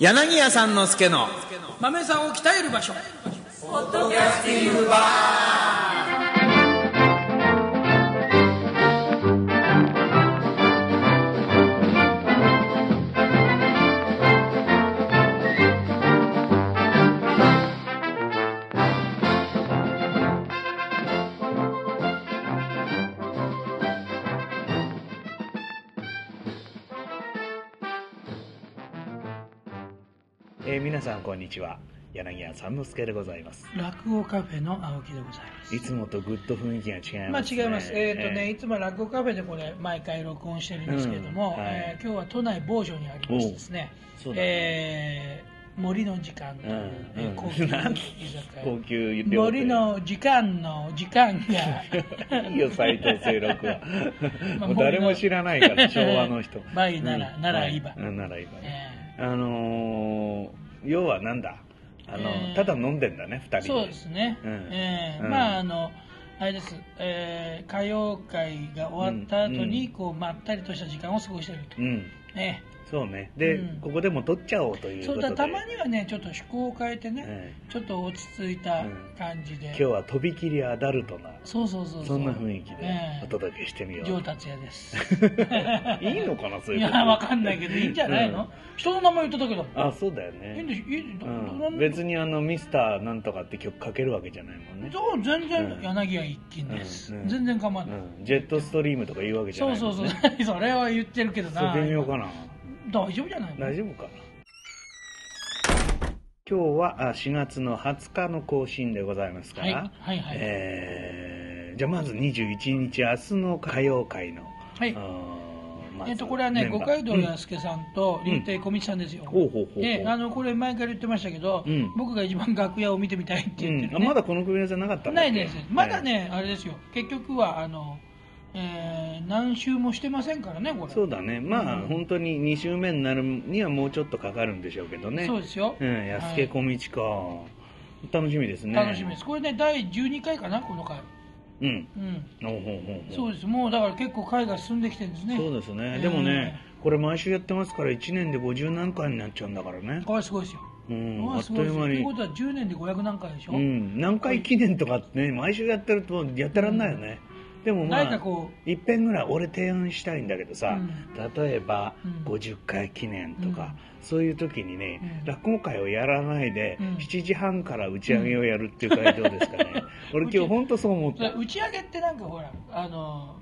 柳家さんの助の。豆さんを鍛える場所。えー皆さんこんにちは。柳家三之助でございます。落語カフェの青木でございます。いつもとぐっと雰囲気が違いまあます、ね、違います。えっ、とね、えいつも落語カフェでこれ毎回録音してるんですけれども、うんはい。えー今日は都内某所にありましてですね、おそねえー森の時間という、うんえーうん。高級居酒屋。森の時間の時間が。いいよ斎藤清六は。まあもう誰も知らないから昭和の人。バイならならいいば。はいうんならいいば。えあのー要はなんだ？あの、えー。ただ飲んでんだね二人で。ーそうですね。うん。えー。うん。まああのあれです、えー歌謡会が終わった後に、うん。こうまったりとした時間を過ごしていると。うん。ねそうね。で、うん。ここでも撮っちゃおうというそうことで。だたまにはねちょっと趣向を変えてね、えちょっと落ち着いた感じで、今日はとびきりアダルトなそうそうそう。うそんな雰囲気でええ。お届けしてみよう、上達也です。いいのかなそういいうこと。やわかんないけどいいんじゃないの、うん。人の名前言っただけだもん。あそうだよね。いいんでしいいどうん、ど別にあのミスターなんとかって曲かけるわけじゃないもんね、そう全然うん。柳家一金です、うんうん。全然構わない、うん、ジェットストリームとか言うわけじゃそうないもん、そうね、そう。それは言ってるけどそれなでみようかな大丈夫じゃないの？大丈夫か。な今日はあ4月の20日の更新でございますから、はいはいはい。えーじゃあまず21日明日の歌謡会の、はい。えっとこれはね五街道うん弥介さん。と竜亭小道さんですよ、ほうほうほうほう。えあのこれ前から言ってましたけど、うん。僕が一番楽屋を見てみたいって言ってる、ね。うん。あまだこの組み合わせなかったないです。まだね、あれですよ。結局はあの、えー何週もしてませんからねこれ。そうだね。まあ、うん本当に2週目になるにはもうちょっとかかるんでしょうけどね。そうですよ、うん安家小道か、楽しみですね。楽しみです。これね第12回かなこの回。うん。うん。ほうほうほそうです。もうだから結構回が進んできてるんですね。そうですね、うんでもねこれ毎週やってますから1年で50何回になっちゃうんだからね。これすごいですよ、うんあっという間に。ということは10年で500何回でしょ、うん。何回記念とかってね毎週やってるとやってらんないよね、でもまあいっぺんぐらい俺提案したいんだけどさ、うん。例えばうん。50回記念とか、そういう時にね、うん。落語会をやらないで、うん。7時半から打ち上げをやるっていう会どうですかね、俺今日本当そう思った、打ち上げってなんかほらあの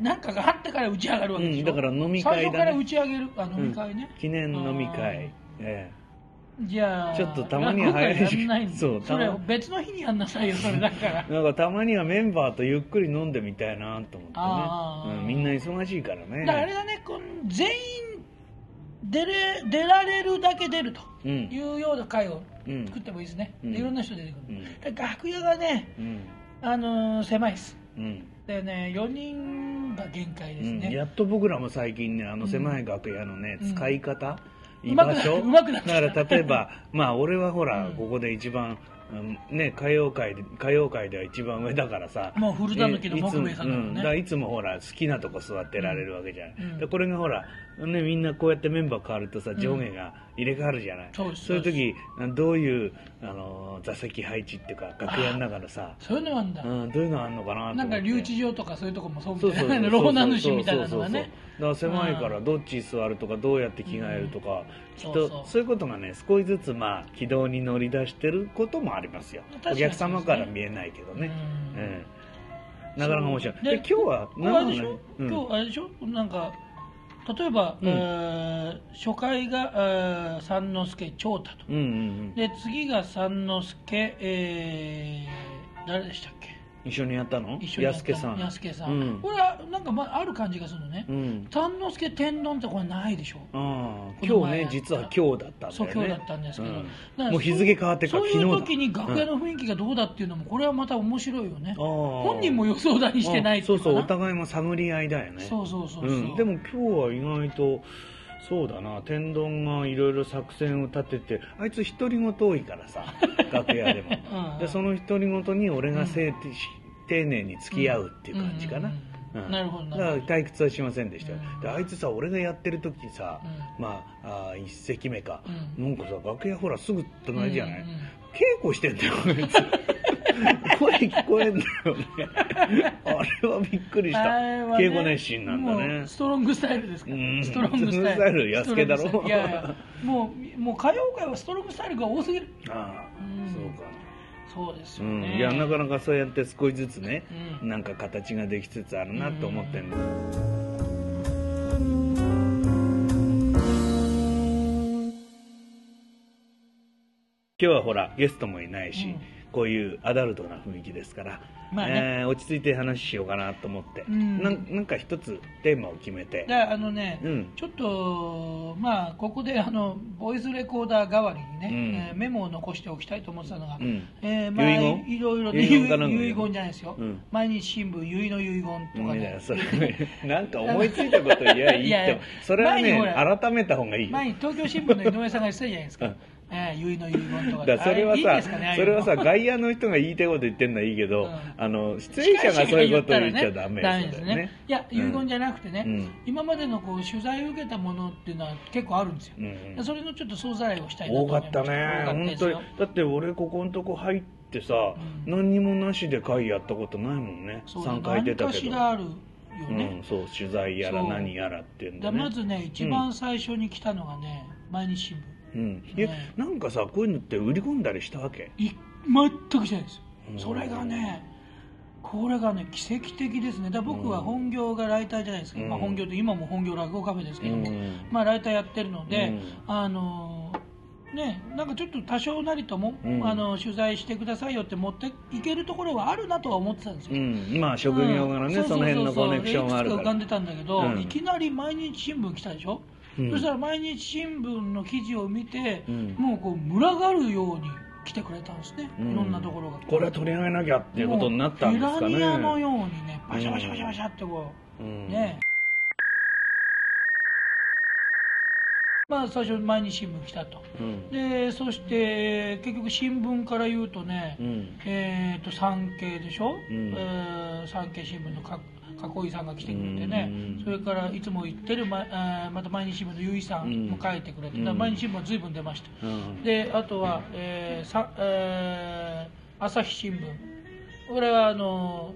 んなんかがあってから打ち上がるわけでしょ、うんだから飲み会だね。最初から打ち上げるあ飲み会ね、記念飲みあ会、えじゃあちょっとたまには早い落語会やんないんだそうそれ別の日にやんなさいよそれだから。えなんかたまにはメンバーとゆっくり飲んでみたいなと思ってね、うん、みんな忙しいからね。だからあれだねこう全員出れ出られるだけ出るとうんいうような会をうん作ってもいいですね、うん。でいろんな人出てくる、うん。楽屋がね、うん。あのー狭いです。うん。でね4人が限界ですね、うん。やっと僕らも最近ねあの狭い楽屋のね、うん。使い方、居う。まくな場所うまくなだから例えば まあ俺はほら、うん。ここで一番うんね、歌謡界で歌謡界では一番上だからさもう古田向きのいつ木兵衛さんだもんね。うんいつもほら好きなとこ座ってられるわけじゃない、うん。でこれがほら、ね、みんなこうやってメンバー変わるとさ上下が入れ替わるじゃない、そうです。そういう時どういうあの座席配置っていうか楽屋の中のさそういうのがあるんだ、うん、どういうのあんのかななんか留置場とかそういうとこもそうみたいなローナ主みたいなのがね。だから狭いからどっち座るとかどうやって着替えるとか、きっとそういうことがね少しずつまあ軌道に乗り出してることもありますよ。確かにお客様から見えないけどね、うん。ええなかなか面白い。でで今日はこれあれでしょ、うん。今日あれでしょ？なんか例えば、うん。えー初回が、えー三之助長太と。うんうんで次が三之助、えー誰でしたっけ？一緒にやったの？一緒にやった。さん。安家さん、うん。これはなんか、まあ、ある感じがするのね、うん。三之助天丼ってこれないでしょ。ああこの前。今日ね実は今日だったんだそうよね今日だったんですけど、うん。もう日付変わってからそう昨日だ。そういう時に楽屋の雰囲気がどうだっていうのもこれはまた面白いよね、本本人も予想だにしてないそうそうお互いも探り合いだよね。そうそうそうそう、うん、でも今日は意外とそうだな。天丼がいろいろ作戦を立ててあいつ独り言多いからさ楽屋でも。うん。でその独り言に俺がせい、丁寧に付き合うっていう感じかな、うんうんなるほど退屈はしませんでした。よ、うん。であいつさ俺がやってる時さ、うまああー一席目か、うなんかさ楽屋ほらすぐ隣じゃない、うんうん稽古してんだよこいつ。声聞こえんだよね。あれはびっくりした、ね稽古熱心なんだもねうストロングスタイルですから、うん。ストロングスタイル。スタイル安家だろ。いやいやもうもう歌謡界はストロングスタイルが多すぎる。ああ、うん。そうかそうですうん、よね、いやなかなかそうやって少しずつね、うん。なんか形ができつつあるなと思ってんの、今日はほらゲストもいないし、うんこういうアダルトな雰囲気ですから、まあね。えー落ち着いて話しようかなと思って、うん。なんなんか一つテーマを決めて。であのね、うん。ちょっとまあここであのボイスレコーダー代わりにね、うん。えーメモを残しておきたいと思ってたのが、うん。えーまあいろいろね遺言遺言じゃないですよ、うん。毎日新聞結の遺言とかいねやそれ なんか思いついたこと言えばいいって。いやいや。それはね改めた方がいいよ。前に東京新聞の井上さんが言ってたじゃないですか、うんえー、結の遺言とか。だそれはさねそれはさ外野の人が言いたいこと言ってるのはいいけど、うん。あの出演者がそういうことを言っちゃダメダメですねね。いや遺言じゃなくてね、うん。今までのこう取材を受けたものっていうのは結構あるんですよ、うんそれのちょっと総ざらいをしたいなと思いました多かった本当に。だって俺ここのとこ入ってさ、うん。何にもなしで会やったことないもんね。そう3回出たけど。よね、うん、そう取材やら何やらっていうんででねまずね一番最初に来たのがね、毎日新聞うん、いやね。なんかさこういうのって売り込んだりしたわけ？い全くしないです。それがねこれがね奇跡的ですね。だ僕は本業がライターじゃないですか、うん。まあ、本業って今も本業落語カフェですけども、うん。まあ、ライターやってるので、うん。あのねなんかちょっと多少なりとも、うん。あの取材してくださいよって持っていけるところはあるなとは思ってたんですよ、うん。まあ職業柄ね、うん。その辺のコネクションがあるから。いくつか浮かんでたんだけど、うん。いきなり毎日新聞来たでしょ、うん。そしたら毎日新聞の記事を見て、うん。もうこう群がるように来てくれたんですね、うん。いろんなところが。これは取り上げなきゃっていうことになったんですかね。ピラニアのようにねバシャバシャバシャバシャってこう、うん。ね。まあ最初毎日新聞来たと。うん。でそして結局新聞から言うとね、うん。えー、と産経でしょ、うん。えー産経新聞のか加井さんが来てくれてね、うん。それからいつも言ってるま,、えーまた毎日新聞の結衣さんも書いてくれて、毎日新聞は随分出ました、うん。であとは、えーさえー朝日新聞。これはあの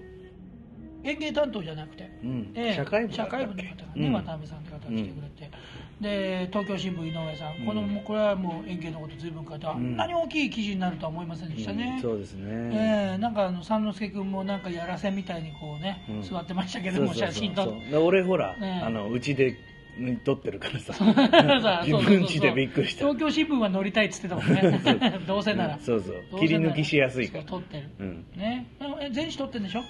園芸担当じゃなくて、うん。ええ社会部の方がね、うん。渡辺さんって方が来てくれて、で東京新聞井上さん、このもうこれはもう園芸のこと随分書いて、あんなに大きい記事になるとは思いませんでしたね、うんそうですね、ええなんかあの三之助君もなんかやらせみたいにこうね、うん。座ってましたけども写真撮っそうで俺ほら、ねあのうちで撮ってるからさ。自分家でびっくりした。東京新聞は乗りたいっつってたもんね。どうせなら。そうそう。切り抜きしやすいから。撮ってる。うん。ね。え全紙撮ってるんでしょ？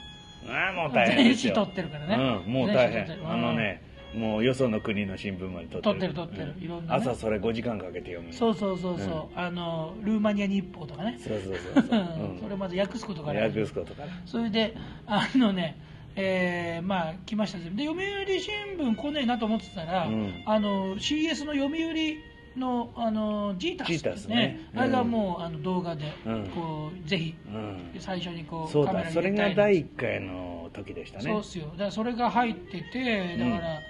ああもう大変ですよ。全紙撮ってるからね。うん、もう大変。あのねもうよその国の新聞まで撮ってる。撮ってる撮ってる。うん。いろんなね。朝それ5時間かけて読む。そうそうそうそう、あのルーマニア日報とかね。そうそうそうそう、うん。それまず訳すことから。訳すことから。それであのねえーまあ来ましたで読売新聞来ねえなと思ってたら、うん。あの CS の読売のあのジータスジータスね。うん。あれがもうあの動画で、うん。こうぜひうん。最初にこうそうだ。それが第1回の時でしたね。そうっすよ。だからそれが入っててだから、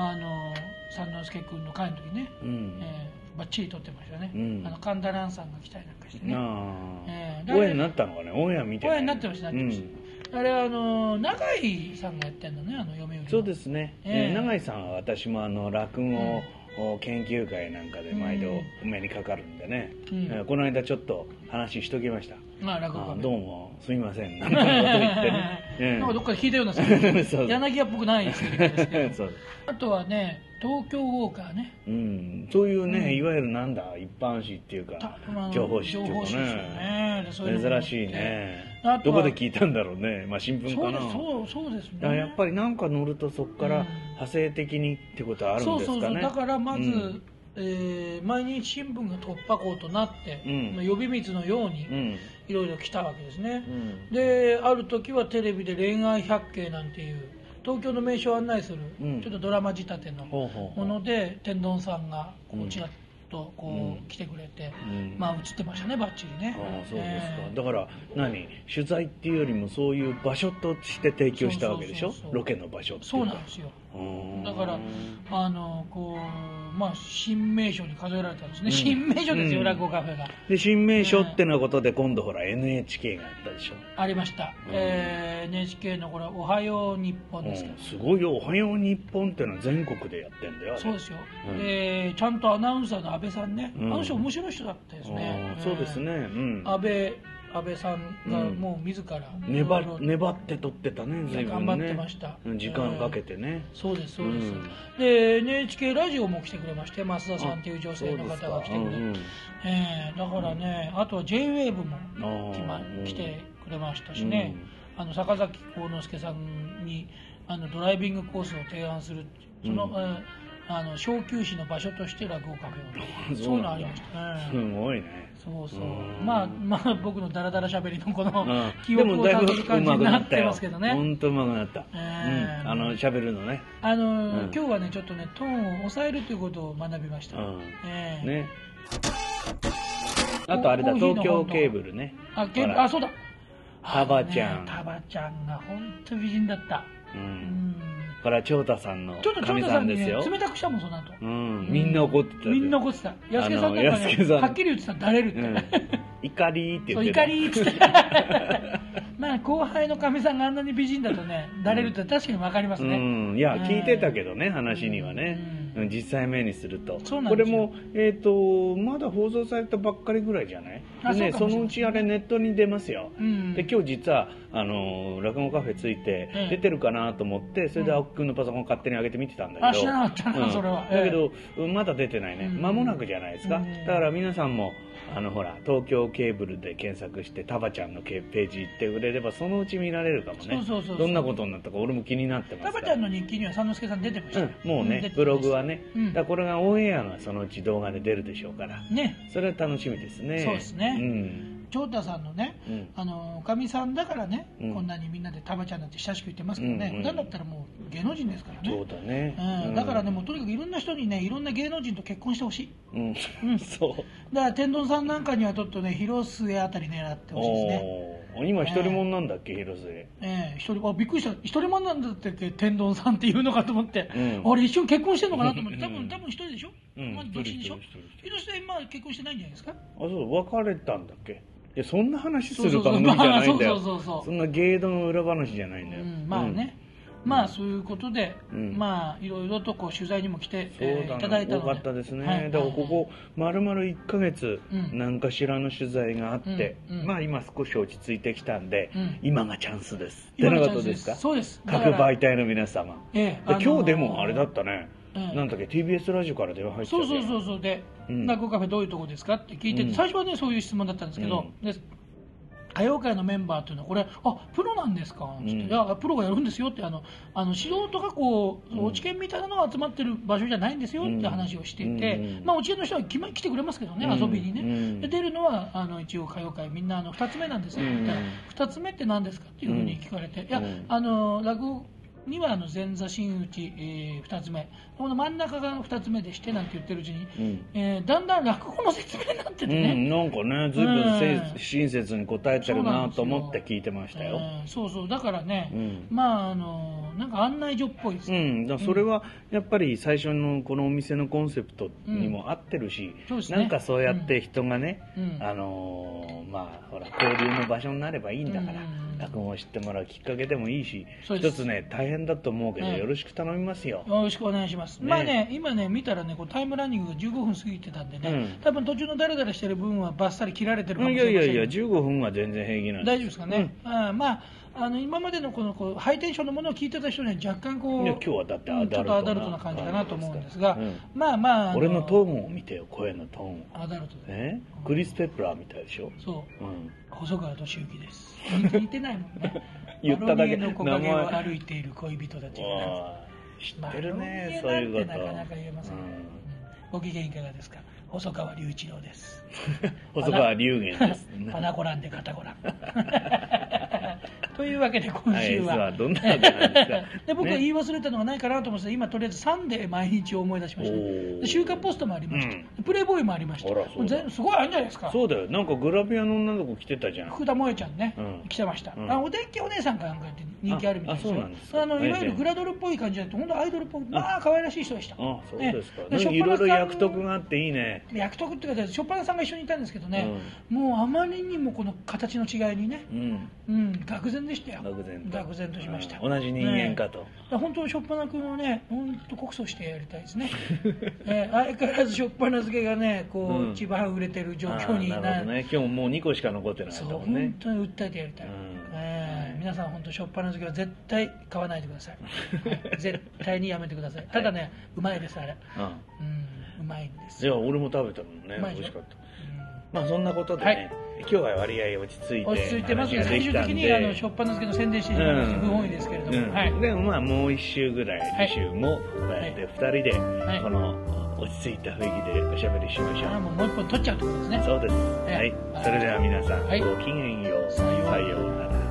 あの三之助君の会の時ね、うん。えー、バッチリ撮ってましたね、うん。あの神田蘭さんが来たりなんかしてね。あえーあオンエアになったのかね？オンエア見てないオンエアになってましたなってました、あれはあの永井さんがやってんのねあの読売のそうですね、えええー永井さんは私もあの落語研究会なんかで毎度お目にかかるんでね、うん。えーこの間ちょっと話しときました、まあ落語どうもすみません。なんかどっかで聞いたような 柳家っぽくないですけど。あとはね東京ウォーカーね。うん、そういうね、うん。いわゆるなんだ一般紙っていうか情報誌っていうかね。珍しいね。どこで聞いたんだろうね。まあ新聞かな。すそうそうですね。やっぱりなんか乗るとそこからうん。派生的にってことはあるんですかね。そうそう。だからまず、うん。えー毎日新聞が突破口となって、うん。まあ呼び水のようにうんいろいろ来たわけですね、うん。である時はテレビで恋愛百景なんていう東京の名所を案内する、うん。ちょっとドラマ仕立てのもので天丼さんがこちらっとこう、うん。来てくれて、まあ映ってましたねバッチリね。ああそうですか、えーだから何？取材っていうよりもそういう場所として提供したわけでしょ？ロケの場所っていうか。そうなんですよ。うんだからあのこうまあ新名所に数えられたんですね、うん。新名所ですよ、うん。落語カフェが。で新名所ってのことで今度ほら NHK があったでしょ、ありました、うん。えー NHK のこれ「おはよう日本」うんですけど、すごいよ「おはよう日本」っていうのは全国でやってんだよそうですよ、うん。でちゃんとアナウンサーの安倍さんね、うん。あの人面白い人だったですね、そうですね。うん。安倍安倍さんがうん。もう自ら粘いろいろ粘って撮ってたねね頑張ってました。うん時間かけてね、そうですそうです、うん。で NHK ラジオも来てくれまして増田さんという女性の方が来てくれて、そうんうんえーだからねあとは JWAVE も来,、まうん来てくれましたしね、あの坂崎幸之助さんにあのドライビングコースを提案するその、うん。えーあの小休止の場所として落語カフェをそそうういうのありました、すうんごいね。そうそう。うん。まあまあ僕のダラダラしゃべりのこのうん。記でもだいぶ憶をたどる感じになってますけどね。本当うまくなった、あの喋るのね。あの、うん。今日はねちょっとねトーンを抑えるということを学びました、うん。ええ。ね。あとあれだ東京ケーブルね。あケーブほら。あそうだ。タバちゃん。タバちゃんが本当美人だった。ううんんこれは長太さんのちょっと長かみ田さんですよ。冷たくしたもんその後。うん。みんな怒ってたみんな怒ってた。安助さんなんかねはっきり言ってただれるって、うん。怒りって言ってた。怒りっつって まあ後輩のかみさんがあんなに美人だとねだれるって確かに分かりますね、うん、いや、うん。聞いてたけどね話にはね、ううん実際目にすると。これも、えー、とまだ放送されたばっかりぐらいじゃない？ねそうかもしれない。うちあれネットに出ますよ、うん。で今日実はあの落語カフェついてええ。出てるかなと思ってそれでうん。青木君のパソコン勝手に上げて見てたんだけど。あ知らなかったなそれは。だけど、うんまだ出てないね。うん。間もなくじゃないですか、うん。だから皆さんもあのほら東京ケーブルで検索してタバちゃんのケページ行ってくれればそのうち見られるかもね。そうそうそうそう。どんなことになったか俺も気になってますタバちゃんの日記には三之助さん出てました、うん、もうね、ブログはね、うん。だからこれがオンエアがそのうち動画で出るでしょうから。ね。それは楽しみですね。そうですね。うん。長太さんのねうん。あのおかみさんだからね、うん。こんなにみんなでタバちゃんなんて親しく言ってますけどね、うんうん普段だったらもう芸能人ですからそうね、だね、うん、だからねもうとにかくいろんな人にねいろんな芸能人と結婚してほしい。うん、うん。そう。だから天丼さんなんかにはちょっとね広末あたり狙ってほしいですね。今一人もんなんだっけ、広末。ええ。一人あびっくりした。一人もんなんだって天丼さんっていうのかと思って、うん。あれ一緒に結婚してんのかなと思って。多うん分多分一人でしょ、うん。まあ、独身でしょ広末今結婚してないんじゃないですかあそう別れたんだっけいやそんな話する番組じゃないんだよまあそうそうそうそうそんな芸能の裏話じゃないんだよ、うん、まあね、まあそういうことで、うん。まあいろいろとこう取材にも来て、えーだいただいたので。多かったですね、はい。だからここ丸々1ヶ月うん。何かしらの取材があって、うんうん。まあ今少し落ち着いてきたんで、うん。今がチャンスです。ってなチャンスです。ことですか？そうです。各媒体の皆様、ええであのー今日でもあれだったね、うんなんだっけ？TBS ラジオから電話入って。たそうそううそうそう。で、うん。落語カフェどういうとこですか？って聞いて最初はねそういう質問だったんですけど、で歌謡界のメンバーというのはこれあプロなんですか、つってうんいやプロがやるんですよってあのあの素人がこう、うん落研みたいなのが集まってる場所じゃないんですよって話をしていて、うんまあ、落研の人は来ま来てくれますけどね、遊びにね、うんで出るのはあの一応歌謡界みんなあの2つ目なんですよ、うんって言ったら2つ目って何ですかっていうふうに聞かれて、いやあの落語にはあの前座真打ち、え2つ目。この真ん中が2つ目でしてなんて言ってるうちに、うん。えーだんだん落語の説明になっててうね、ん、なんかね随分せうん。親切に答えてるなと思って聞いてましたよ、うんそうそう。だからね、うん。まああのなんか案内所っぽいですね、うん、それはやっぱり最初のこのお店のコンセプトにも合ってるし、そうですね。なんかそうやって人がね、うん。あのーまあほら交流の場所になればいいんだから、うん落語を知ってもらうきっかけでもいいし一つね大変だと思うけど、うん。よろしく頼みますよ、よろしくお願いします、ねまあね今ね見たらねこうタイムランニングが15分過ぎてたんでね、うん。多分途中のダラダラしてる分はバッサリ切られてるかもいしれません。やいやいや15分は全然平気なん大丈夫ですかね、あまああの今までのこのこうハイテンションのものを聞いてた人には若干こういや今日はだってうんアダルトなちょっとアダルトな感じかなと思うんですが、うん。まあまああ俺のトーンを見てよ声のトーンを。アダルトで、ねクリス・ペプラーみたいでしょ、そう。うん、細川俊之です。似てないもんね言っただけ。マロニエの木陰を名前歩いている恋人たちが知ってるね、そういうこと。なかなか言えません、うん。うんご機嫌いかがですか細川隆一郎です。細川龍玄です。パナコランで肩コラン というわけで今週は、はで 僕言い忘れたのがないかなと思って今とりあえずサンデー毎日を思い出しました。週刊ポストもありました、うん。プレイボーイもありました。すごいあるんじゃないですか。そうだよ。なんかグラビアの女の子来てたじゃん。福田萌ちゃんね、うん。来てました、うん。あお天気お姉さんかなんかって人気あるみたいですよ。ああそうなんですかあのいわゆるええ。グラドルっぽい感じじゃなくて本当アイドルっぽいまあ可愛らしい人でした。あそうですか、ええでいろいろ役得があっていいね。役得っていうかしょっぱなさんが一緒にいたんですけどね、もうあまりにもこの形の違いにね。うん。うん愕然でしたよ。愕然と。愕然としました、うん同じ人間かと。ね。え本当しょっぱな君をね本当告訴してやりたいですね、え え相変わらずしょっぱな漬けがねこう、うん。一番売れてる状況になる。ほどね。今日ももう2個しか残ってなかっそう本当に訴えてやりたい、うん。ええ皆さん本当しょっぱな漬けは絶対買わないでください、は い絶対にやめてください。ただね、うまいですあれ。うん。うん。うまいんです。じゃあ俺も食べたもんね美味しかったまあそんなことでね、はい。今日は割合落ち着いて落ち着いてますね最終的にあのしょっぱな漬けの宣伝してしまいました、不本意ですけれども、うん。はい。でもまあもう1週ぐらい、はい2週もこうやって2人ではい。この落ち着いた雰囲気でおしゃべりしましょう、ああもうもう一本取っちゃうってことですね。そうです、ええはい。それでは皆さん、はい。ごきげんよう。さようなら